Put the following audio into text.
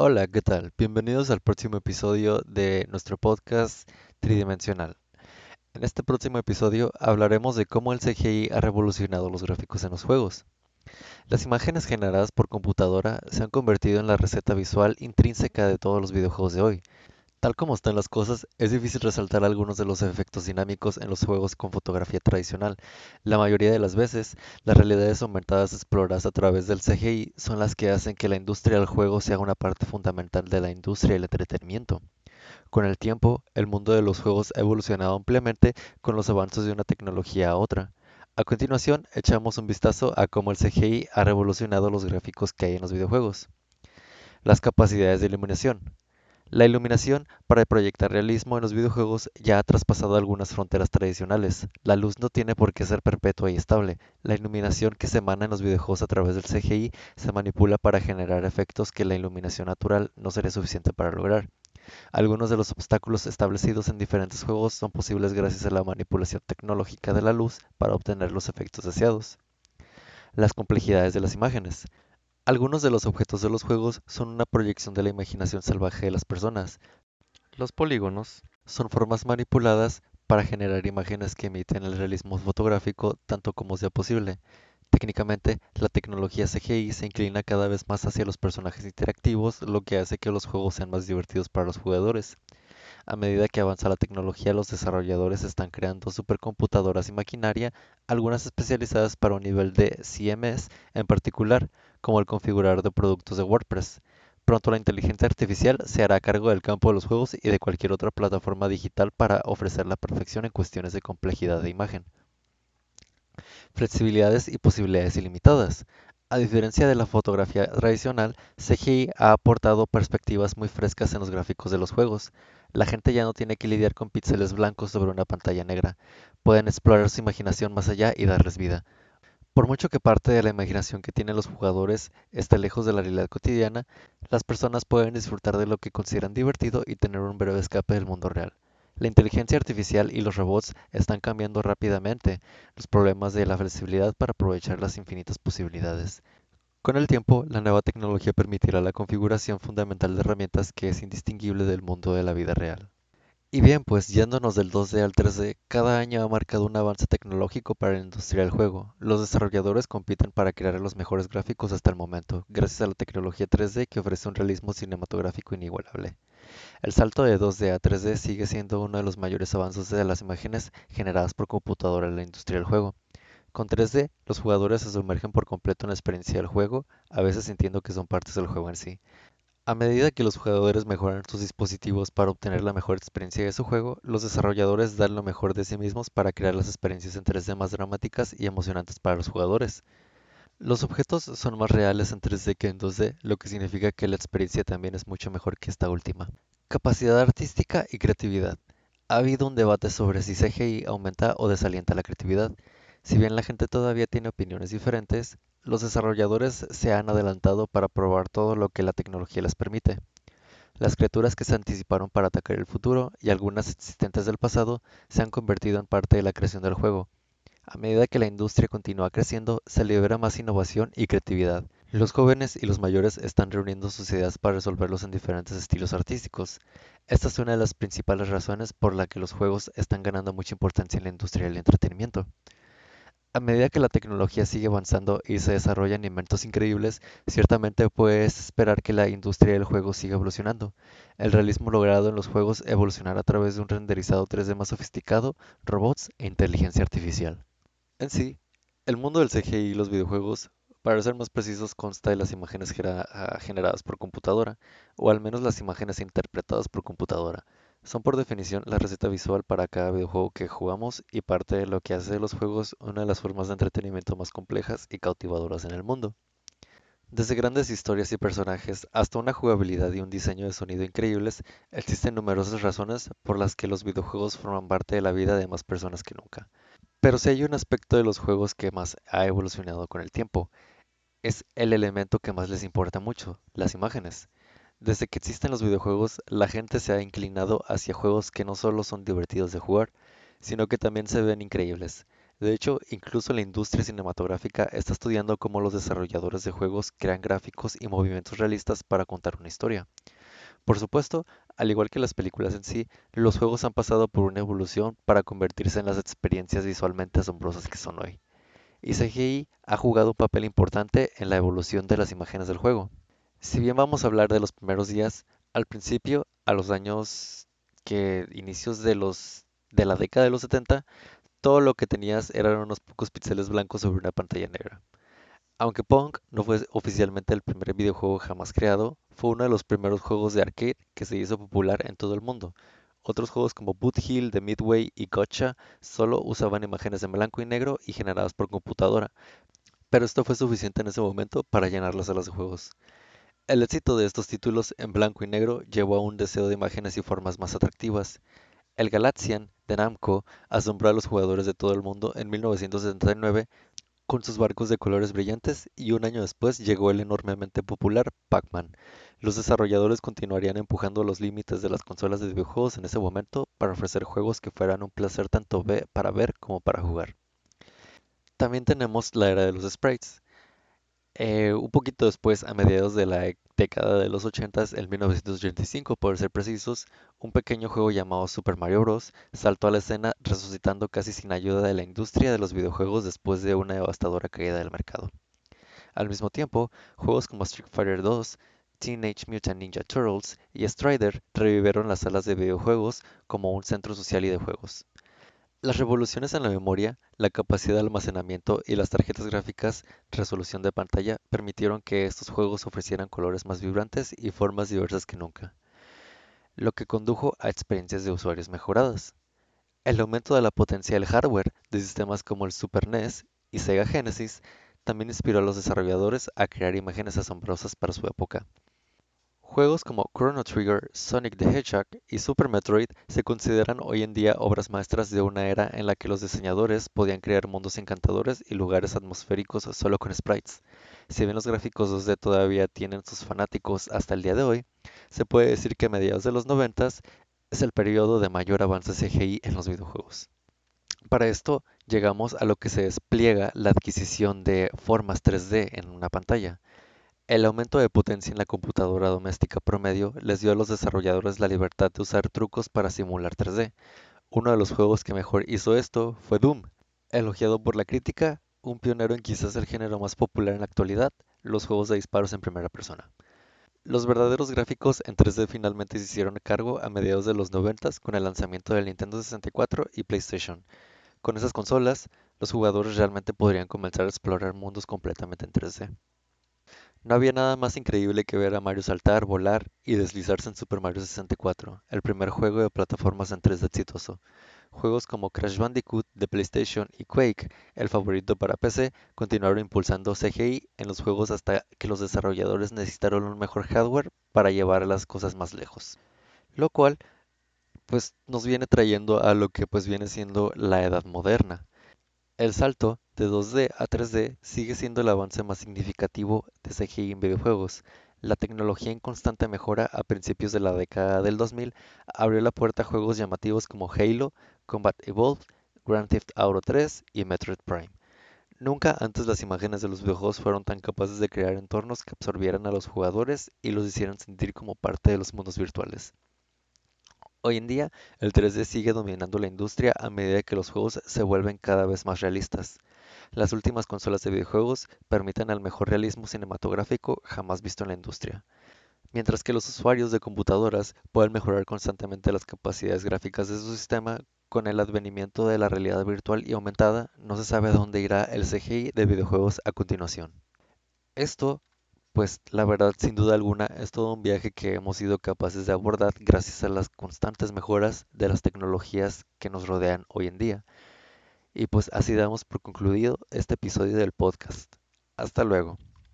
Hola, ¿qué tal? Bienvenidos al próximo episodio de nuestro podcast tridimensional. En este próximo episodio hablaremos de cómo el CGI ha revolucionado los gráficos en los juegos. Las imágenes generadas por computadora se han convertido en la receta visual intrínseca de todos los videojuegos de hoy, Tal como están las cosas, es difícil resaltar algunos de los efectos dinámicos en los juegos con fotografía tradicional. La mayoría de las veces, las realidades aumentadas exploradas a través del CGI son las que hacen que la industria del juego sea una parte fundamental de la industria del entretenimiento. Con el tiempo, el mundo de los juegos ha evolucionado ampliamente con los avances de una tecnología a otra. A continuación, echamos un vistazo a cómo el CGI ha revolucionado los gráficos que hay en los videojuegos. Las capacidades de iluminación. La iluminación para proyectar realismo en los videojuegos ya ha traspasado algunas fronteras tradicionales. La luz no tiene por qué ser perpetua y estable. La iluminación que se emana en los videojuegos a través del CGI se manipula para generar efectos que la iluminación natural no sería suficiente para lograr. Algunos de los obstáculos establecidos en diferentes juegos son posibles gracias a la manipulación tecnológica de la luz para obtener los efectos deseados. Las complejidades de las imágenes. Algunos de los objetos de los juegos son una proyección de la imaginación salvaje de las personas. Los polígonos son formas manipuladas para generar imágenes que emiten el realismo fotográfico tanto como sea posible. Técnicamente, la tecnología CGI se inclina cada vez más hacia los personajes interactivos, lo que hace que los juegos sean más divertidos para los jugadores. A medida que avanza la tecnología, los desarrolladores están creando supercomputadoras y maquinaria, algunas especializadas para un nivel de CMS en particular, como el configurador de productos de WordPress. Pronto la inteligencia artificial se hará cargo del campo de los juegos y de cualquier otra plataforma digital para ofrecer la perfección en cuestiones de complejidad de imagen. Flexibilidades y posibilidades ilimitadas. A diferencia de la fotografía tradicional, CGI ha aportado perspectivas muy frescas en los gráficos de los juegos. La gente ya no tiene que lidiar con píxeles blancos sobre una pantalla negra. Pueden explorar su imaginación más allá y darles vida. Por mucho que parte de la imaginación que tienen los jugadores esté lejos de la realidad cotidiana, las personas pueden disfrutar de lo que consideran divertido y tener un breve escape del mundo real. La inteligencia artificial y los robots están cambiando rápidamente los problemas de la flexibilidad para aprovechar las infinitas posibilidades. Con el tiempo, la nueva tecnología permitirá la configuración fundamental de herramientas que es indistinguible del mundo de la vida real. Y bien, pues yéndonos del 2D al 3D, cada año ha marcado un avance tecnológico para la industria del juego. Los desarrolladores compiten para crear los mejores gráficos hasta el momento, gracias a la tecnología 3D que ofrece un realismo cinematográfico inigualable. El salto de 2D a 3D sigue siendo uno de los mayores avances de las imágenes generadas por computadora en la industria del juego. Con 3D, los jugadores se sumergen por completo en la experiencia del juego, a veces sintiendo que son partes del juego en sí. A medida que los jugadores mejoran sus dispositivos para obtener la mejor experiencia de su juego, los desarrolladores dan lo mejor de sí mismos para crear las experiencias en 3D más dramáticas y emocionantes para los jugadores. Los objetos son más reales en 3D que en 2D, lo que significa que la experiencia también es mucho mejor que esta última. Capacidad artística y creatividad. Ha habido un debate sobre si CGI aumenta o desalienta la creatividad. Si bien la gente todavía tiene opiniones diferentes, los desarrolladores se han adelantado para probar todo lo que la tecnología les permite. Las criaturas que se anticiparon para atacar el futuro y algunas existentes del pasado se han convertido en parte de la creación del juego. A medida que la industria continúa creciendo, se libera más innovación y creatividad. Los jóvenes y los mayores están reuniendo sus ideas para resolverlos en diferentes estilos artísticos. Esta es una de las principales razones por la que los juegos están ganando mucha importancia en la industria del entretenimiento. A medida que la tecnología sigue avanzando y se desarrollan inventos increíbles, ciertamente puedes esperar que la industria del juego siga evolucionando. El realismo logrado en los juegos evolucionará a través de un renderizado 3D más sofisticado, robots e inteligencia artificial. En sí, el mundo del CGI y los videojuegos para ser más precisos, consta de las imágenes ah, generadas por computadora, o al menos las imágenes interpretadas por computadora. Son por definición la receta visual para cada videojuego que jugamos y parte de lo que hace de los juegos una de las formas de entretenimiento más complejas y cautivadoras en el mundo. Desde grandes historias y personajes hasta una jugabilidad y un diseño de sonido increíbles, existen numerosas razones por las que los videojuegos forman parte de la vida de más personas que nunca. Pero si hay un aspecto de los juegos que más ha evolucionado con el tiempo, es el elemento que más les importa mucho, las imágenes. Desde que existen los videojuegos, la gente se ha inclinado hacia juegos que no solo son divertidos de jugar, sino que también se ven increíbles. De hecho, incluso la industria cinematográfica está estudiando cómo los desarrolladores de juegos crean gráficos y movimientos realistas para contar una historia. Por supuesto, al igual que las películas en sí, los juegos han pasado por una evolución para convertirse en las experiencias visualmente asombrosas que son hoy. Y CGI ha jugado un papel importante en la evolución de las imágenes del juego. Si bien vamos a hablar de los primeros días, al principio, a los años que inicios de los de la década de los 70, todo lo que tenías eran unos pocos píxeles blancos sobre una pantalla negra. Aunque Pong no fue oficialmente el primer videojuego jamás creado, fue uno de los primeros juegos de arcade que se hizo popular en todo el mundo. Otros juegos como Boot Hill, The Midway y Gotcha solo usaban imágenes en blanco y negro y generadas por computadora, pero esto fue suficiente en ese momento para llenar las salas de juegos. El éxito de estos títulos en blanco y negro llevó a un deseo de imágenes y formas más atractivas. El Galaxian de Namco asombró a los jugadores de todo el mundo en 1979 con sus barcos de colores brillantes y un año después llegó el enormemente popular Pac-Man. Los desarrolladores continuarían empujando los límites de las consolas de videojuegos en ese momento para ofrecer juegos que fueran un placer tanto para ver como para jugar. También tenemos la era de los sprites. Eh, un poquito después, a mediados de la década de los 80, en 1985 por ser precisos, un pequeño juego llamado Super Mario Bros. saltó a la escena resucitando casi sin ayuda de la industria de los videojuegos después de una devastadora caída del mercado. Al mismo tiempo, juegos como Street Fighter 2, Teenage Mutant Ninja Turtles y Strider revivieron las salas de videojuegos como un centro social y de juegos. Las revoluciones en la memoria, la capacidad de almacenamiento y las tarjetas gráficas resolución de pantalla permitieron que estos juegos ofrecieran colores más vibrantes y formas diversas que nunca, lo que condujo a experiencias de usuarios mejoradas. El aumento de la potencia del hardware de sistemas como el Super NES y Sega Genesis también inspiró a los desarrolladores a crear imágenes asombrosas para su época. Juegos como Chrono Trigger, Sonic the Hedgehog y Super Metroid se consideran hoy en día obras maestras de una era en la que los diseñadores podían crear mundos encantadores y lugares atmosféricos solo con sprites. Si bien los gráficos 2D todavía tienen sus fanáticos hasta el día de hoy, se puede decir que a mediados de los 90 es el periodo de mayor avance CGI en los videojuegos. Para esto llegamos a lo que se despliega la adquisición de formas 3D en una pantalla. El aumento de potencia en la computadora doméstica promedio les dio a los desarrolladores la libertad de usar trucos para simular 3D. Uno de los juegos que mejor hizo esto fue Doom, elogiado por la crítica, un pionero en quizás el género más popular en la actualidad, los juegos de disparos en primera persona. Los verdaderos gráficos en 3D finalmente se hicieron cargo a mediados de los 90 con el lanzamiento del Nintendo 64 y PlayStation. Con esas consolas, los jugadores realmente podrían comenzar a explorar mundos completamente en 3D. No había nada más increíble que ver a Mario saltar, volar y deslizarse en Super Mario 64, el primer juego de plataformas en 3D exitoso. Juegos como Crash Bandicoot de PlayStation y Quake, el favorito para PC, continuaron impulsando CGI en los juegos hasta que los desarrolladores necesitaron un mejor hardware para llevar las cosas más lejos. Lo cual pues nos viene trayendo a lo que pues viene siendo la edad moderna. El salto de 2D a 3D sigue siendo el avance más significativo de CGI en videojuegos. La tecnología en constante mejora a principios de la década del 2000 abrió la puerta a juegos llamativos como Halo, Combat Evolved, Grand Theft Auto 3 y Metroid Prime. Nunca antes las imágenes de los videojuegos fueron tan capaces de crear entornos que absorbieran a los jugadores y los hicieran sentir como parte de los mundos virtuales. Hoy en día, el 3D sigue dominando la industria a medida que los juegos se vuelven cada vez más realistas. Las últimas consolas de videojuegos permiten el mejor realismo cinematográfico jamás visto en la industria. Mientras que los usuarios de computadoras pueden mejorar constantemente las capacidades gráficas de su sistema, con el advenimiento de la realidad virtual y aumentada, no se sabe a dónde irá el CGI de videojuegos a continuación. Esto pues la verdad, sin duda alguna, es todo un viaje que hemos sido capaces de abordar gracias a las constantes mejoras de las tecnologías que nos rodean hoy en día. Y pues así damos por concluido este episodio del podcast. Hasta luego.